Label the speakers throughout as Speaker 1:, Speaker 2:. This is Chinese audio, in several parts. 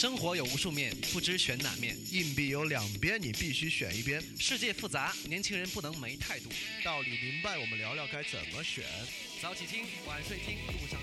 Speaker 1: 生活有无数面，不知选哪面。
Speaker 2: 硬币有两边，你必须选一边。
Speaker 1: 世界复杂，年轻人不能没态度。
Speaker 2: 道理明白，我们聊聊该怎么选。
Speaker 1: 早起听，晚睡听，路上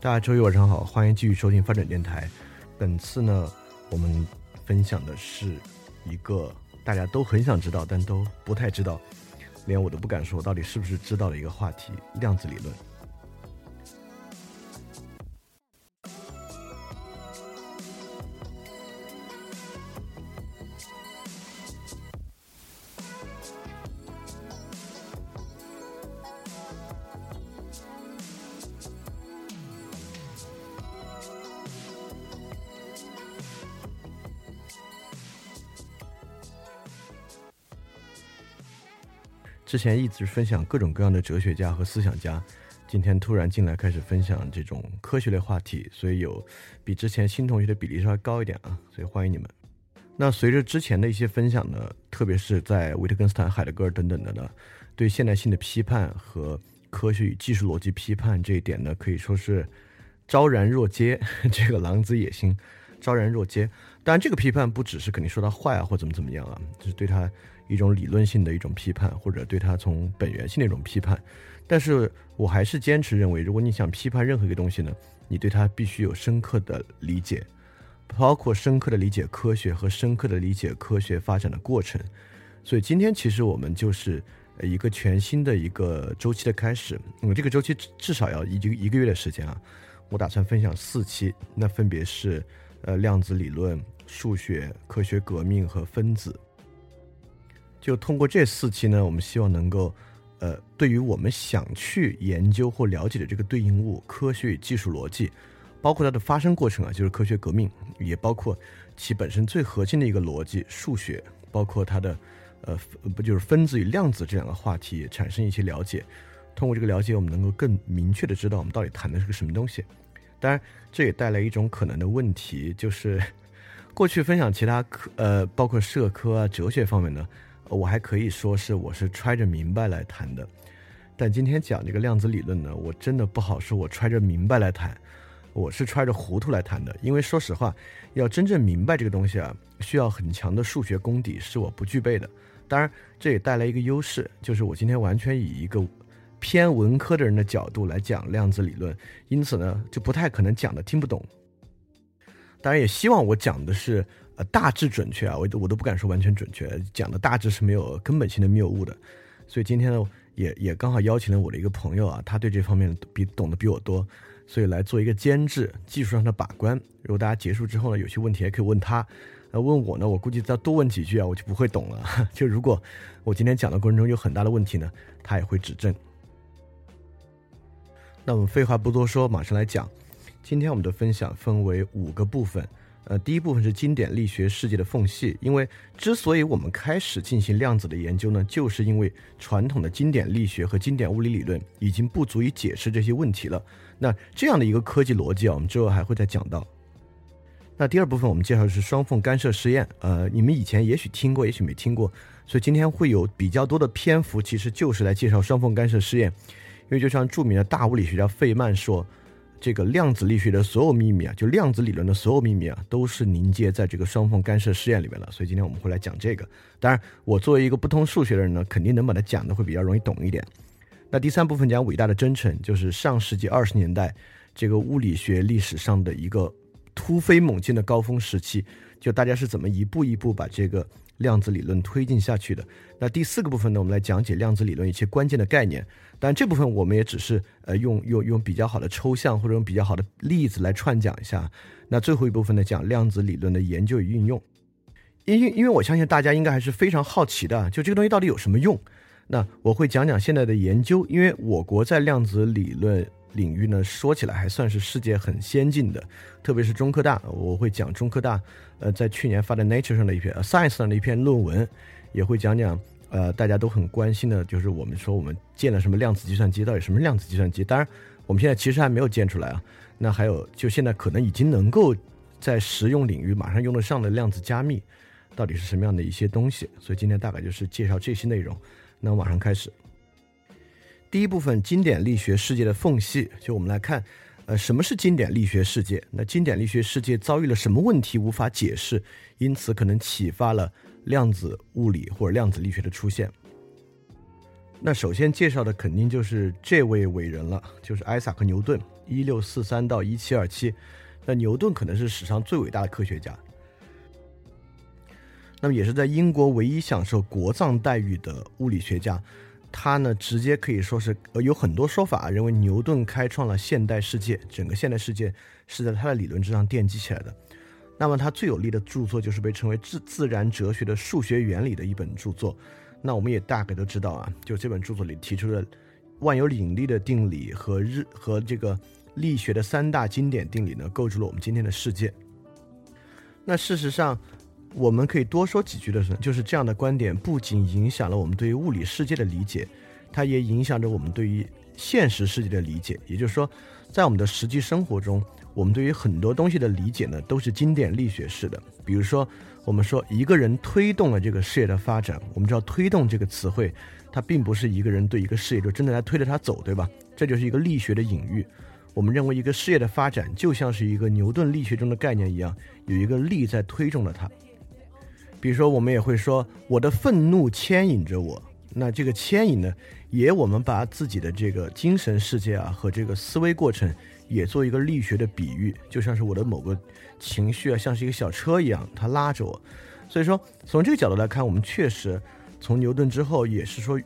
Speaker 3: 大家周一晚上好，欢迎继续收听发展电台。本次呢，我们分享的是一个大家都很想知道，但都不太知道，连我都不敢说到底是不是知道的一个话题——量子理论。之前一直分享各种各样的哲学家和思想家，今天突然进来开始分享这种科学类话题，所以有比之前新同学的比例稍微高一点啊，所以欢迎你们。那随着之前的一些分享呢，特别是在维特根斯坦、海德格尔等等的呢，对现代性的批判和科学与技术逻辑批判这一点呢，可以说是昭然若揭，这个狼子野心昭然若揭。当然，这个批判不只是肯定说他坏啊或怎么怎么样啊，就是对他一种理论性的一种批判，或者对它从本源性的一种批判。但是我还是坚持认为，如果你想批判任何一个东西呢，你对它必须有深刻的理解，包括深刻的理解科学和深刻的理解科学发展的过程。所以今天其实我们就是一个全新的一个周期的开始。嗯，这个周期至少要一一个月的时间啊。我打算分享四期，那分别是呃量子理论、数学、科学革命和分子。就通过这四期呢，我们希望能够，呃，对于我们想去研究或了解的这个对应物——科学与技术逻辑，包括它的发生过程啊，就是科学革命，也包括其本身最核心的一个逻辑——数学，包括它的，呃，不就是分子与量子这两个话题产生一些了解。通过这个了解，我们能够更明确的知道我们到底谈的是个什么东西。当然，这也带来一种可能的问题，就是过去分享其他科，呃，包括社科啊、哲学方面呢。我还可以说是我是揣着明白来谈的，但今天讲这个量子理论呢，我真的不好说我揣着明白来谈，我是揣着糊涂来谈的。因为说实话，要真正明白这个东西啊，需要很强的数学功底，是我不具备的。当然，这也带来一个优势，就是我今天完全以一个偏文科的人的角度来讲量子理论，因此呢，就不太可能讲的听不懂。当然，也希望我讲的是。大致准确啊，我都我都不敢说完全准确，讲的大致是没有根本性的谬误的。所以今天呢，也也刚好邀请了我的一个朋友啊，他对这方面比懂得比我多，所以来做一个监制，技术上的把关。如果大家结束之后呢，有些问题也可以问他，呃，问我呢，我估计再多问几句啊，我就不会懂了。就如果我今天讲的过程中有很大的问题呢，他也会指正。那我们废话不多说，马上来讲。今天我们的分享分为五个部分。呃，第一部分是经典力学世界的缝隙，因为之所以我们开始进行量子的研究呢，就是因为传统的经典力学和经典物理理论已经不足以解释这些问题了。那这样的一个科技逻辑啊，我们之后还会再讲到。那第二部分我们介绍的是双缝干涉实验，呃，你们以前也许听过，也许没听过，所以今天会有比较多的篇幅，其实就是来介绍双缝干涉实验。因为就像著名的大物理学家费曼说。这个量子力学的所有秘密啊，就量子理论的所有秘密啊，都是凝结在这个双缝干涉试验里面了。所以今天我们会来讲这个。当然，我作为一个不通数学的人呢，肯定能把它讲的会比较容易懂一点。那第三部分讲伟大的征程，就是上世纪二十年代这个物理学历史上的一个突飞猛进的高峰时期，就大家是怎么一步一步把这个量子理论推进下去的。那第四个部分呢，我们来讲解量子理论一些关键的概念。但，这部分我们也只是呃用用用比较好的抽象或者用比较好的例子来串讲一下。那最后一部分呢，讲量子理论的研究与运用。因因因为我相信大家应该还是非常好奇的，就这个东西到底有什么用？那我会讲讲现在的研究，因为我国在量子理论领域呢，说起来还算是世界很先进的，特别是中科大，我会讲中科大呃在去年发的 Nature 上的一篇 Science 上的一篇论文，也会讲讲呃大家都很关心的，就是我们说我们建了什么量子计算机，到底什么量子计算机？当然我们现在其实还没有建出来啊。那还有就现在可能已经能够在实用领域马上用得上的量子加密。到底是什么样的一些东西？所以今天大概就是介绍这些内容。那我马上开始。第一部分，经典力学世界的缝隙，就我们来看，呃，什么是经典力学世界？那经典力学世界遭遇了什么问题无法解释？因此可能启发了量子物理或者量子力学的出现。那首先介绍的肯定就是这位伟人了，就是艾萨克·牛顿，一六四三到一七二七。那牛顿可能是史上最伟大的科学家。那么也是在英国唯一享受国葬待遇的物理学家，他呢直接可以说是呃有很多说法认为牛顿开创了现代世界，整个现代世界是在他的理论之上奠基起来的。那么他最有力的著作就是被称为自自然哲学的数学原理的一本著作。那我们也大概都知道啊，就这本著作里提出的万有引力的定理和日和这个力学的三大经典定理呢，构筑了我们今天的世界。那事实上。我们可以多说几句的是，就是这样的观点不仅影响了我们对于物理世界的理解，它也影响着我们对于现实世界的理解。也就是说，在我们的实际生活中，我们对于很多东西的理解呢，都是经典力学式的。比如说，我们说一个人推动了这个事业的发展，我们知道“推动”这个词汇，它并不是一个人对一个事业就真的来推着它走，对吧？这就是一个力学的隐喻。我们认为一个事业的发展就像是一个牛顿力学中的概念一样，有一个力在推动着它。比如说，我们也会说我的愤怒牵引着我。那这个牵引呢，也我们把自己的这个精神世界啊和这个思维过程也做一个力学的比喻，就像是我的某个情绪啊，像是一个小车一样，它拉着我。所以说，从这个角度来看，我们确实从牛顿之后也是说，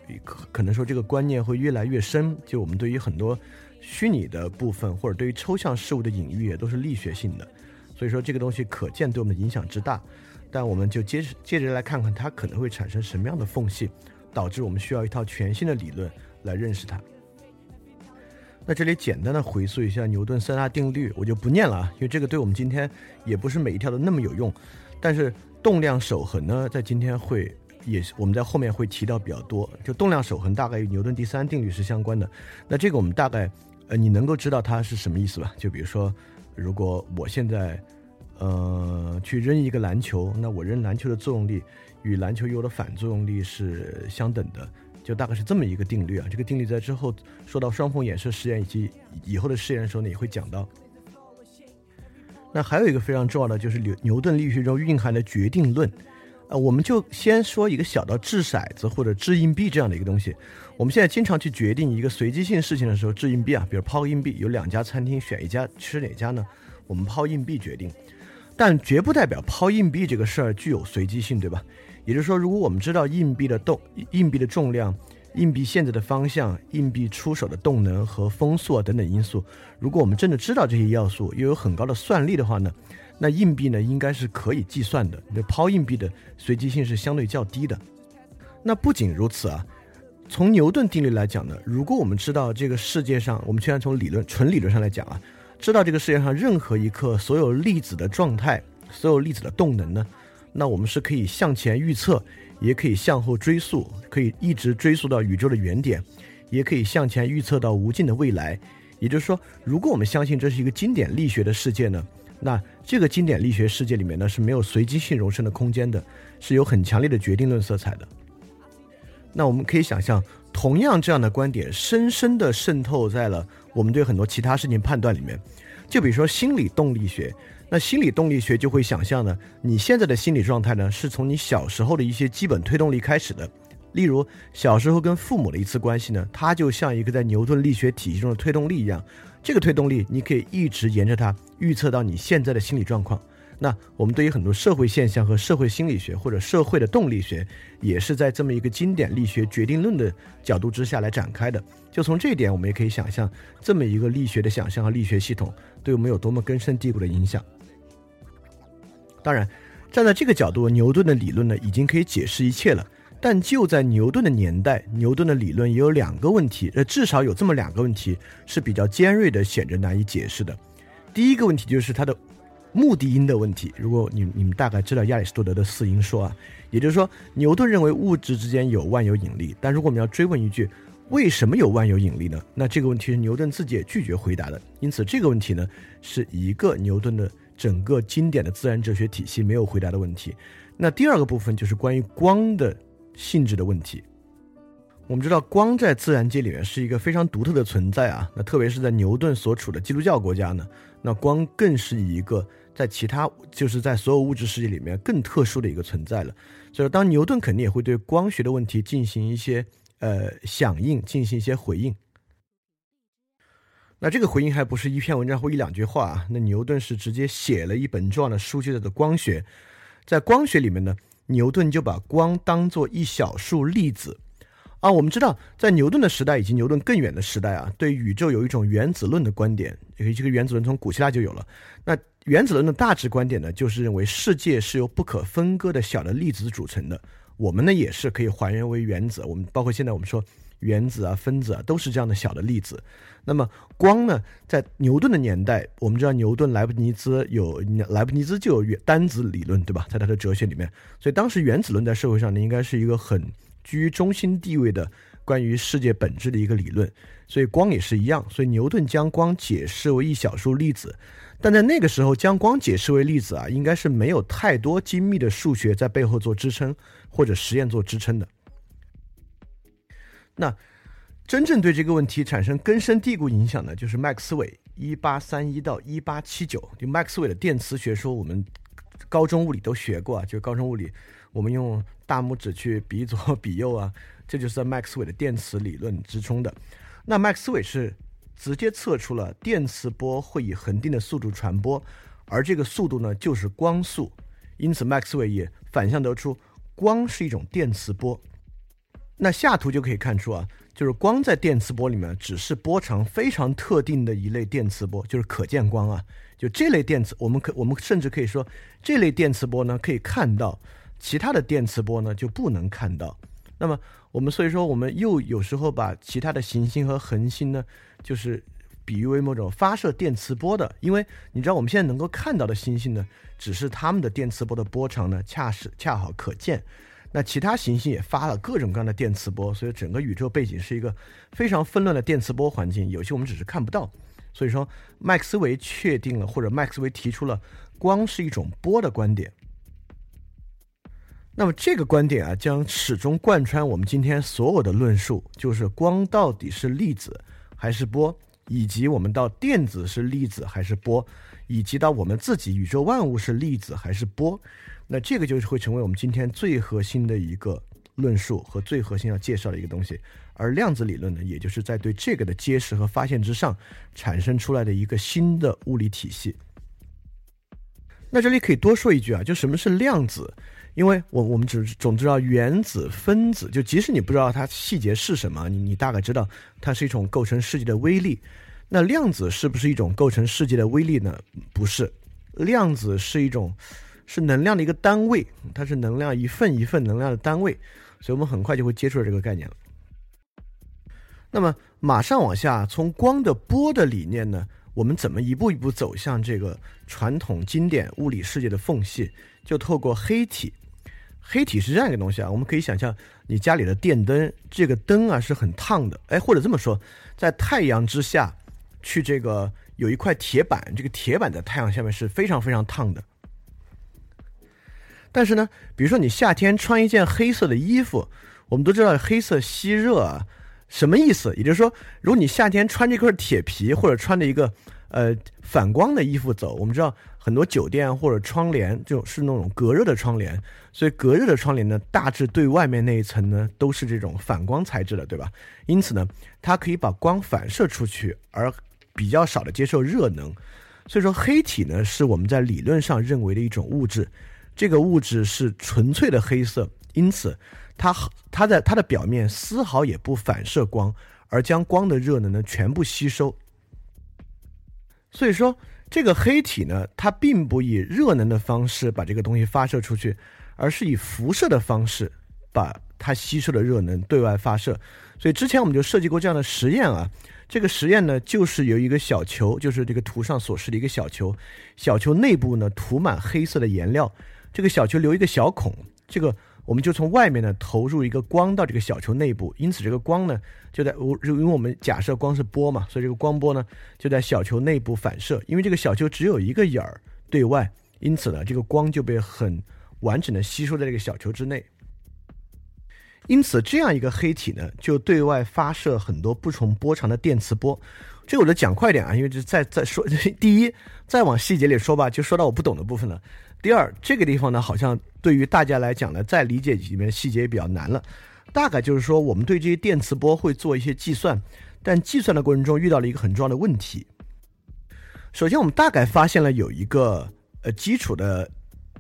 Speaker 3: 可能说这个观念会越来越深。就我们对于很多虚拟的部分或者对于抽象事物的隐喻，也都是力学性的。所以说，这个东西可见对我们的影响之大。但我们就接着接着来看看它可能会产生什么样的缝隙，导致我们需要一套全新的理论来认识它。那这里简单的回溯一下牛顿三大定律，我就不念了啊，因为这个对我们今天也不是每一条都那么有用。但是动量守恒呢，在今天会也是我们在后面会提到比较多。就动量守恒大概与牛顿第三定律是相关的。那这个我们大概呃你能够知道它是什么意思吧？就比如说，如果我现在。呃，去扔一个篮球，那我扔篮球的作用力与篮球有的反作用力是相等的，就大概是这么一个定律啊。这个定律在之后说到双缝衍射实验以及以后的实验的时候呢，也会讲到。那还有一个非常重要的就是牛牛顿力学中蕴含的决定论，呃，我们就先说一个小到掷骰子或者掷硬币这样的一个东西。我们现在经常去决定一个随机性事情的时候，掷硬币啊，比如抛硬币，有两家餐厅选一家吃哪家呢？我们抛硬币决定。但绝不代表抛硬币这个事儿具有随机性，对吧？也就是说，如果我们知道硬币的动、硬币的重量、硬币现在的方向、硬币出手的动能和风速啊等等因素，如果我们真的知道这些要素，又有很高的算力的话呢，那硬币呢应该是可以计算的。那抛硬币的随机性是相对较低的。那不仅如此啊，从牛顿定律来讲呢，如果我们知道这个世界上，我们虽然从理论、纯理论上来讲啊。知道这个世界上任何一刻所有粒子的状态，所有粒子的动能呢？那我们是可以向前预测，也可以向后追溯，可以一直追溯到宇宙的原点，也可以向前预测到无尽的未来。也就是说，如果我们相信这是一个经典力学的世界呢，那这个经典力学世界里面呢是没有随机性容身的空间的，是有很强烈的决定论色彩的。那我们可以想象，同样这样的观点深深地渗透在了我们对很多其他事情判断里面。就比如说心理动力学，那心理动力学就会想象呢，你现在的心理状态呢，是从你小时候的一些基本推动力开始的。例如，小时候跟父母的一次关系呢，它就像一个在牛顿力学体系中的推动力一样。这个推动力，你可以一直沿着它预测到你现在的心理状况。那我们对于很多社会现象和社会心理学或者社会的动力学，也是在这么一个经典力学决定论的角度之下来展开的。就从这一点，我们也可以想象这么一个力学的想象和力学系统对我们有多么根深蒂固的影响。当然，站在这个角度，牛顿的理论呢，已经可以解释一切了。但就在牛顿的年代，牛顿的理论也有两个问题，呃，至少有这么两个问题是比较尖锐的，显着难以解释的。第一个问题就是它的。目的因的问题，如果你你们大概知道亚里士多德的四因说啊，也就是说牛顿认为物质之间有万有引力，但如果我们要追问一句为什么有万有引力呢？那这个问题是牛顿自己也拒绝回答的。因此这个问题呢是一个牛顿的整个经典的自然哲学体系没有回答的问题。那第二个部分就是关于光的性质的问题。我们知道光在自然界里面是一个非常独特的存在啊，那特别是在牛顿所处的基督教国家呢，那光更是一个。在其他，就是在所有物质世界里面更特殊的一个存在了。所以，当牛顿肯定也会对光学的问题进行一些呃响应，进行一些回应。那这个回应还不是一篇文章或一两句话啊。那牛顿是直接写了一本重要的书，就叫做《光学》。在光学里面呢，牛顿就把光当做一小束粒子啊。我们知道，在牛顿的时代以及牛顿更远的时代啊，对宇宙有一种原子论的观点。这个原子论从古希腊就有了。那原子论的大致观点呢，就是认为世界是由不可分割的小的粒子组成的。我们呢也是可以还原为原子。我们包括现在我们说原子啊、分子啊，都是这样的小的粒子。那么光呢，在牛顿的年代，我们知道牛顿、莱布尼兹有莱布尼兹就有单子理论，对吧？在他的哲学里面，所以当时原子论在社会上呢，应该是一个很居于中心地位的关于世界本质的一个理论。所以光也是一样。所以牛顿将光解释为一小束粒子。但在那个时候，将光解释为粒子啊，应该是没有太多精密的数学在背后做支撑，或者实验做支撑的。那真正对这个问题产生根深蒂固影响的，就是麦克斯韦一八三一到一八七九，就麦克斯韦的电磁学说，我们高中物理都学过啊，就高中物理，我们用大拇指去比左 比右啊，这就是在麦克斯韦的电磁理论之中的。那麦克斯韦是。直接测出了电磁波会以恒定的速度传播，而这个速度呢就是光速，因此麦克斯韦也反向得出光是一种电磁波。那下图就可以看出啊，就是光在电磁波里面只是波长非常特定的一类电磁波，就是可见光啊。就这类电磁，我们可我们甚至可以说，这类电磁波呢可以看到，其他的电磁波呢就不能看到。那么我们所以说，我们又有时候把其他的行星和恒星呢。就是比喻为某种发射电磁波的，因为你知道我们现在能够看到的星星呢，只是它们的电磁波的波长呢，恰是恰好可见。那其他行星也发了各种各样的电磁波，所以整个宇宙背景是一个非常纷乱的电磁波环境。有些我们只是看不到。所以说，麦克斯韦确定了，或者麦克斯韦提出了光是一种波的观点。那么这个观点啊，将始终贯穿我们今天所有的论述，就是光到底是粒子。还是波，以及我们到电子是粒子还是波，以及到我们自己宇宙万物是粒子还是波，那这个就是会成为我们今天最核心的一个论述和最核心要介绍的一个东西。而量子理论呢，也就是在对这个的揭示和发现之上产生出来的一个新的物理体系。那这里可以多说一句啊，就什么是量子？因为我我们只总知道原子、分子，就即使你不知道它细节是什么，你你大概知道它是一种构成世界的微粒。那量子是不是一种构成世界的微粒呢？不是，量子是一种是能量的一个单位，它是能量一份一份能量的单位，所以我们很快就会接触到这个概念了。那么马上往下，从光的波的理念呢，我们怎么一步一步走向这个传统经典物理世界的缝隙？就透过黑体。黑体是这样一个东西啊，我们可以想象你家里的电灯，这个灯啊是很烫的，哎，或者这么说，在太阳之下，去这个有一块铁板，这个铁板在太阳下面是非常非常烫的。但是呢，比如说你夏天穿一件黑色的衣服，我们都知道黑色吸热啊，什么意思？也就是说，如果你夏天穿这块铁皮，或者穿着一个呃反光的衣服走，我们知道。很多酒店或者窗帘就是那种隔热的窗帘，所以隔热的窗帘呢，大致对外面那一层呢都是这种反光材质的，对吧？因此呢，它可以把光反射出去，而比较少的接受热能。所以说，黑体呢是我们在理论上认为的一种物质，这个物质是纯粹的黑色，因此它它在它的表面丝毫也不反射光，而将光的热能呢全部吸收。所以说，这个黑体呢，它并不以热能的方式把这个东西发射出去，而是以辐射的方式把它吸收的热能对外发射。所以之前我们就设计过这样的实验啊。这个实验呢，就是有一个小球，就是这个图上所示的一个小球，小球内部呢涂满黑色的颜料，这个小球留一个小孔，这个我们就从外面呢投入一个光到这个小球内部，因此这个光呢就在我因为我们假设光是波嘛，所以这个光波呢就在小球内部反射，因为这个小球只有一个眼儿对外，因此呢这个光就被很完整的吸收在这个小球之内。因此，这样一个黑体呢，就对外发射很多不同波长的电磁波。这个我就讲快点啊，因为这再再说，第一，再往细节里说吧，就说到我不懂的部分了。第二，这个地方呢，好像对于大家来讲呢，再理解里面细节也比较难了。大概就是说，我们对这些电磁波会做一些计算，但计算的过程中遇到了一个很重要的问题。首先，我们大概发现了有一个呃基础的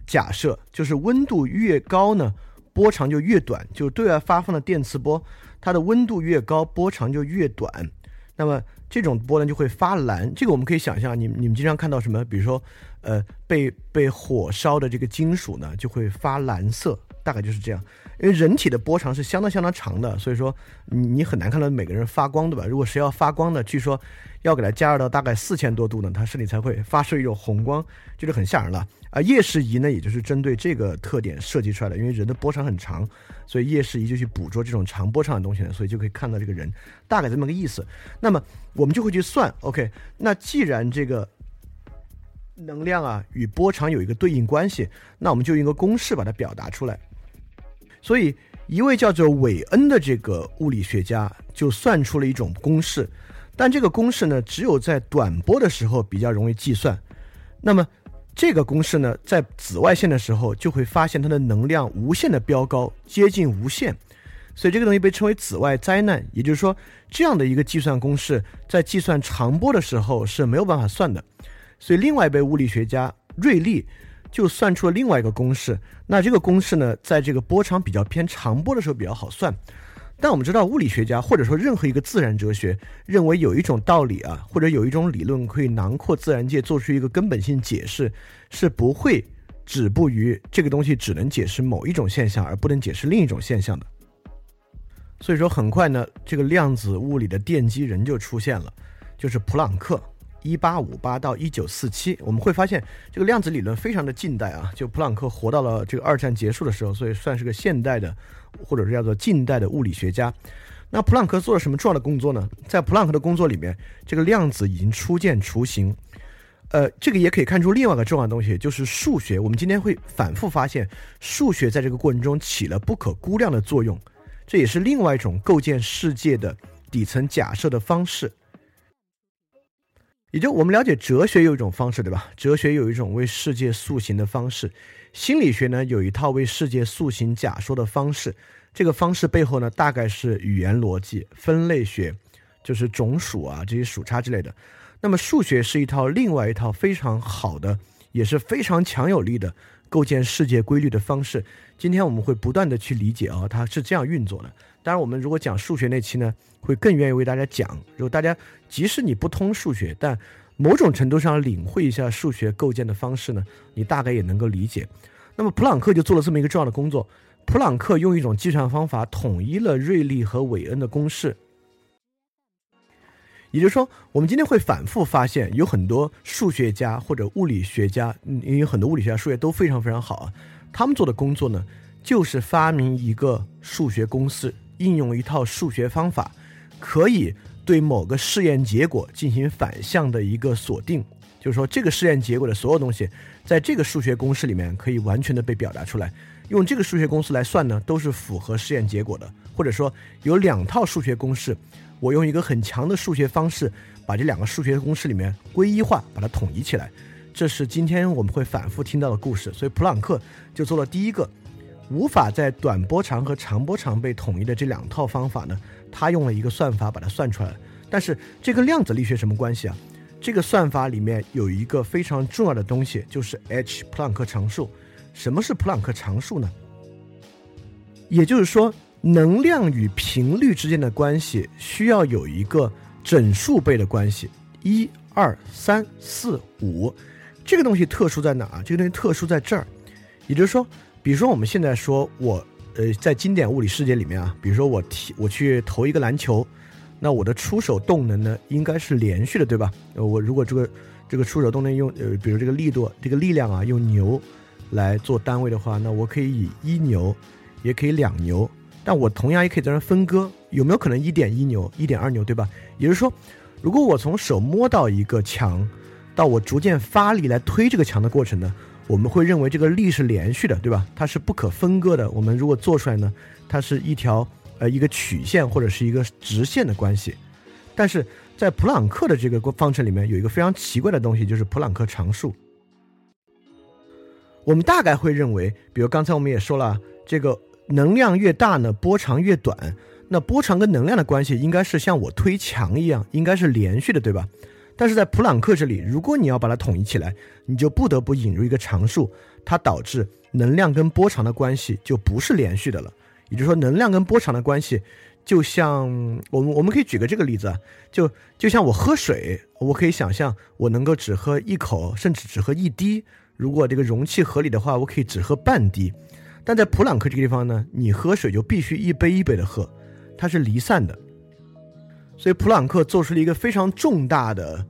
Speaker 3: 假设，就是温度越高呢。波长就越短，就对外发放的电磁波，它的温度越高，波长就越短。那么这种波呢就会发蓝。这个我们可以想象，你你们经常看到什么？比如说，呃，被被火烧的这个金属呢，就会发蓝色，大概就是这样。因为人体的波长是相当相当长的，所以说你很难看到每个人发光，对吧？如果谁要发光的，据说要给它加热到大概四千多度呢，它身体才会发射一种红光，就是很吓人了。而夜视仪呢，也就是针对这个特点设计出来的。因为人的波长很长，所以夜视仪就去捕捉这种长波长的东西呢，所以就可以看到这个人，大概这么个意思。那么我们就会去算，OK？那既然这个能量啊与波长有一个对应关系，那我们就用一个公式把它表达出来。所以一位叫做韦恩的这个物理学家就算出了一种公式，但这个公式呢，只有在短波的时候比较容易计算。那么这个公式呢，在紫外线的时候就会发现它的能量无限的飙高，接近无限，所以这个东西被称为紫外灾难。也就是说，这样的一个计算公式在计算长波的时候是没有办法算的。所以，另外一位物理学家瑞利就算出了另外一个公式。那这个公式呢，在这个波长比较偏长波的时候比较好算。但我们知道，物理学家或者说任何一个自然哲学认为有一种道理啊，或者有一种理论可以囊括自然界，做出一个根本性解释，是不会止步于这个东西只能解释某一种现象，而不能解释另一种现象的。所以说，很快呢，这个量子物理的奠基人就出现了，就是普朗克。一八五八到一九四七，我们会发现这个量子理论非常的近代啊，就普朗克活到了这个二战结束的时候，所以算是个现代的。或者是叫做近代的物理学家，那普朗克做了什么重要的工作呢？在普朗克的工作里面，这个量子已经初见雏形。呃，这个也可以看出另外一个重要的东西，就是数学。我们今天会反复发现，数学在这个过程中起了不可估量的作用。这也是另外一种构建世界的底层假设的方式。也就我们了解哲学有一种方式，对吧？哲学有一种为世界塑形的方式。心理学呢有一套为世界塑形假说的方式，这个方式背后呢大概是语言逻辑、分类学，就是种属啊这些属差之类的。那么数学是一套另外一套非常好的，也是非常强有力的构建世界规律的方式。今天我们会不断的去理解啊，它是这样运作的。当然，我们如果讲数学那期呢，会更愿意为大家讲。如果大家即使你不通数学，但某种程度上领会一下数学构建的方式呢，你大概也能够理解。那么普朗克就做了这么一个重要的工作。普朗克用一种计算方法统一了瑞利和韦恩的公式。也就是说，我们今天会反复发现，有很多数学家或者物理学家，因为很多物理学家数学都非常非常好啊。他们做的工作呢，就是发明一个数学公式，应用一套数学方法，可以。对某个试验结果进行反向的一个锁定，就是说这个试验结果的所有东西，在这个数学公式里面可以完全的被表达出来。用这个数学公式来算呢，都是符合试验结果的。或者说有两套数学公式，我用一个很强的数学方式把这两个数学公式里面归一化，把它统一起来。这是今天我们会反复听到的故事。所以普朗克就做了第一个，无法在短波长和长波长被统一的这两套方法呢。他用了一个算法把它算出来了，但是这跟量子力学什么关系啊？这个算法里面有一个非常重要的东西，就是 h 普朗克常数。什么是普朗克常数呢？也就是说，能量与频率之间的关系需要有一个整数倍的关系，一、二、三、四、五。这个东西特殊在哪儿？这个东西特殊在这儿。也就是说，比如说我们现在说我呃在经典物理世界里面啊，比如说我踢我去投一个篮球，那我的出手动能呢应该是连续的，对吧？呃，我如果这个这个出手动能用呃比如这个力度这个力量啊用牛来做单位的话，那我可以以一牛，也可以两牛，但我同样也可以在这分割，有没有可能一点一牛、一点二牛，对吧？也就是说，如果我从手摸到一个墙，到我逐渐发力来推这个墙的过程呢，我们会认为这个力是连续的，对吧？它是不可分割的。我们如果做出来呢，它是一条呃一个曲线或者是一个直线的关系。但是在普朗克的这个方程里面有一个非常奇怪的东西，就是普朗克常数。我们大概会认为，比如刚才我们也说了，这个能量越大呢，波长越短。那波长跟能量的关系应该是像我推墙一样，应该是连续的，对吧？但是在普朗克这里，如果你要把它统一起来，你就不得不引入一个常数，它导致能量跟波长的关系就不是连续的了。也就是说，能量跟波长的关系，就像我们我们可以举个这个例子啊，就就像我喝水，我可以想象我能够只喝一口，甚至只喝一滴。如果这个容器合理的话，我可以只喝半滴，但在普朗克这个地方呢，你喝水就必须一杯一杯的喝，它是离散的。所以普朗克做出了一个非常重大的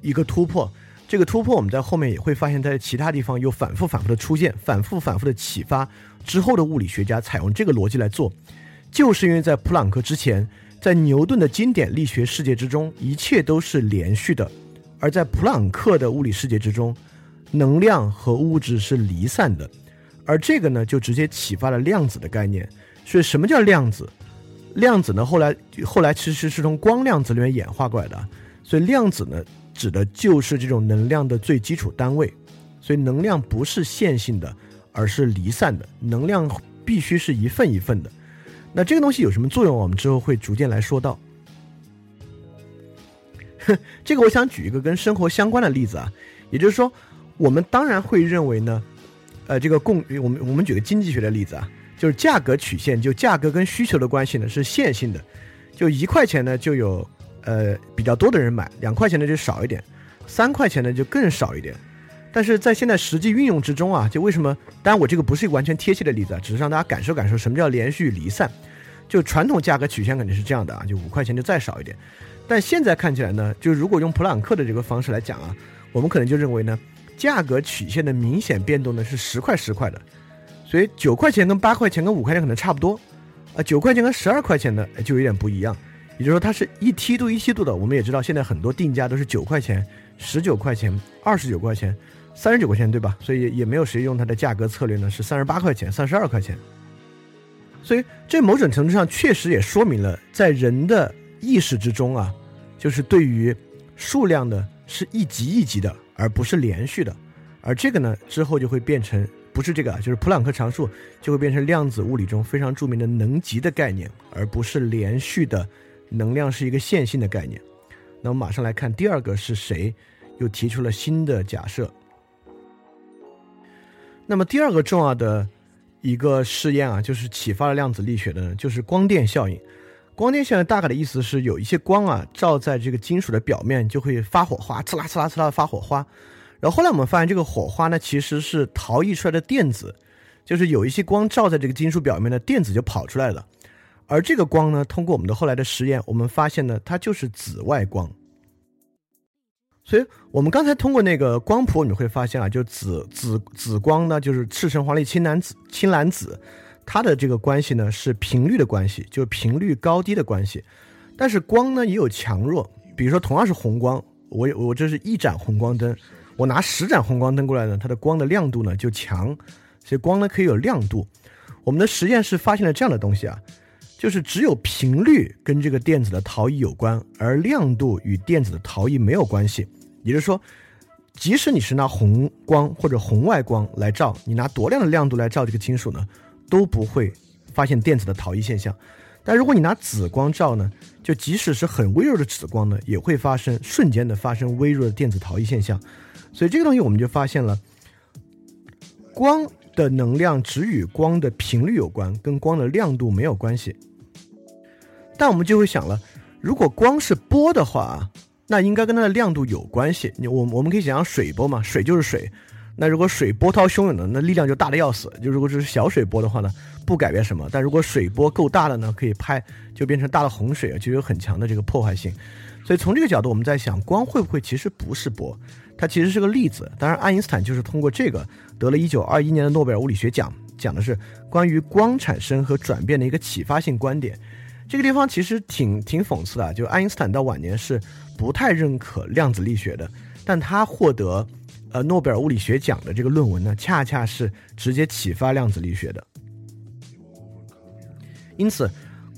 Speaker 3: 一个突破。这个突破我们在后面也会发现，在其他地方又反复反复的出现，反复反复的启发之后的物理学家采用这个逻辑来做，就是因为在普朗克之前，在牛顿的经典力学世界之中，一切都是连续的，而在普朗克的物理世界之中。能量和物质是离散的，而这个呢，就直接启发了量子的概念。所以，什么叫量子？量子呢，后来后来其实是从光量子里面演化过来的。所以，量子呢，指的就是这种能量的最基础单位。所以，能量不是线性的，而是离散的。能量必须是一份一份的。那这个东西有什么作用？我们之后会逐渐来说到。哼 这个我想举一个跟生活相关的例子啊，也就是说。我们当然会认为呢，呃，这个共我们我们举个经济学的例子啊，就是价格曲线，就价格跟需求的关系呢是线性的，就一块钱呢就有呃比较多的人买，两块钱呢就少一点，三块钱呢就更少一点。但是在现在实际运用之中啊，就为什么？当然我这个不是一个完全贴切的例子啊，只是让大家感受感受什么叫连续离散。就传统价格曲线肯定是这样的啊，就五块钱就再少一点。但现在看起来呢，就如果用普朗克的这个方式来讲啊，我们可能就认为呢。价格曲线的明显变动呢是十块十块的，所以九块钱跟八块钱跟五块钱可能差不多，啊九块钱跟十二块钱呢就有点不一样，也就是说它是一梯度一梯度的。我们也知道现在很多定价都是九块钱、十九块钱、二十九块钱、三十九块钱，对吧？所以也没有谁用它的价格策略呢是三十八块钱、三十二块钱。所以这某种程度上确实也说明了在人的意识之中啊，就是对于数量的是一级一级的。而不是连续的，而这个呢之后就会变成不是这个，就是普朗克常数就会变成量子物理中非常著名的能级的概念，而不是连续的能量是一个线性的概念。那我们马上来看第二个是谁又提出了新的假设。那么第二个重要的一个试验啊，就是启发了量子力学的，就是光电效应。光电效应大概的意思是，有一些光啊照在这个金属的表面，就会发火花，呲啦呲啦呲啦发火花。然后后来我们发现，这个火花呢其实是逃逸出来的电子，就是有一些光照在这个金属表面的电子就跑出来了。而这个光呢，通过我们的后来的实验，我们发现呢它就是紫外光。所以我们刚才通过那个光谱，你会发现啊，就紫紫紫光呢就是赤橙黄绿青蓝紫青蓝紫。它的这个关系呢是频率的关系，就频率高低的关系。但是光呢也有强弱，比如说同样是红光，我我这是一盏红光灯，我拿十盏红光灯过来呢，它的光的亮度呢就强，所以光呢可以有亮度。我们的实验室发现了这样的东西啊，就是只有频率跟这个电子的逃逸有关，而亮度与电子的逃逸没有关系。也就是说，即使你是拿红光或者红外光来照，你拿多亮的亮度来照这个金属呢？都不会发现电子的逃逸现象，但如果你拿紫光照呢，就即使是很微弱的紫光呢，也会发生瞬间的发生微弱的电子逃逸现象。所以这个东西我们就发现了，光的能量只与光的频率有关，跟光的亮度没有关系。但我们就会想了，如果光是波的话，那应该跟它的亮度有关系。你我我们可以想象水波嘛，水就是水。那如果水波涛汹涌的，那力量就大的要死。就如果只是小水波的话呢，不改变什么。但如果水波够大的呢，可以拍就变成大的洪水，就有很强的这个破坏性。所以从这个角度，我们在想，光会不会其实不是波，它其实是个例子。当然，爱因斯坦就是通过这个得了一九二一年的诺贝尔物理学奖，讲的是关于光产生和转变的一个启发性观点。这个地方其实挺挺讽刺的，就爱因斯坦到晚年是不太认可量子力学的，但他获得。呃，诺贝尔物理学奖的这个论文呢，恰恰是直接启发量子力学的。因此，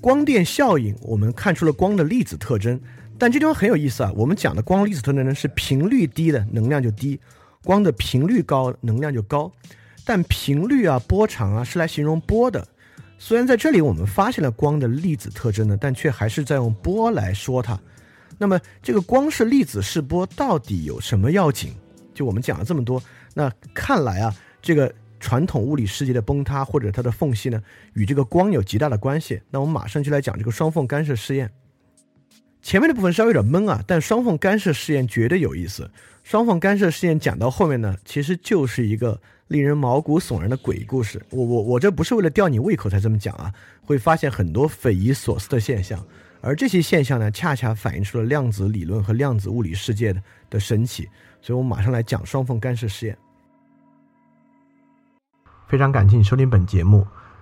Speaker 3: 光电效应我们看出了光的粒子特征，但这地方很有意思啊。我们讲的光粒子特征呢，是频率低的能量就低，光的频率高能量就高。但频率啊、波长啊是来形容波的。虽然在这里我们发现了光的粒子特征呢，但却还是在用波来说它。那么，这个光是粒子是波到底有什么要紧？就我们讲了这么多，那看来啊，这个传统物理世界的崩塌或者它的缝隙呢，与这个光有极大的关系。那我们马上就来讲这个双缝干涉试验。前面的部分稍微有点闷啊，但双缝干涉试验绝对有意思。双缝干涉试验讲到后面呢，其实就是一个令人毛骨悚然的鬼故事。我我我这不是为了吊你胃口才这么讲啊，会发现很多匪夷所思的现象，而这些现象呢，恰恰反映出了量子理论和量子物理世界的的神奇。所以，我们马上来讲双缝干涉试验。非常感谢你收听本节目。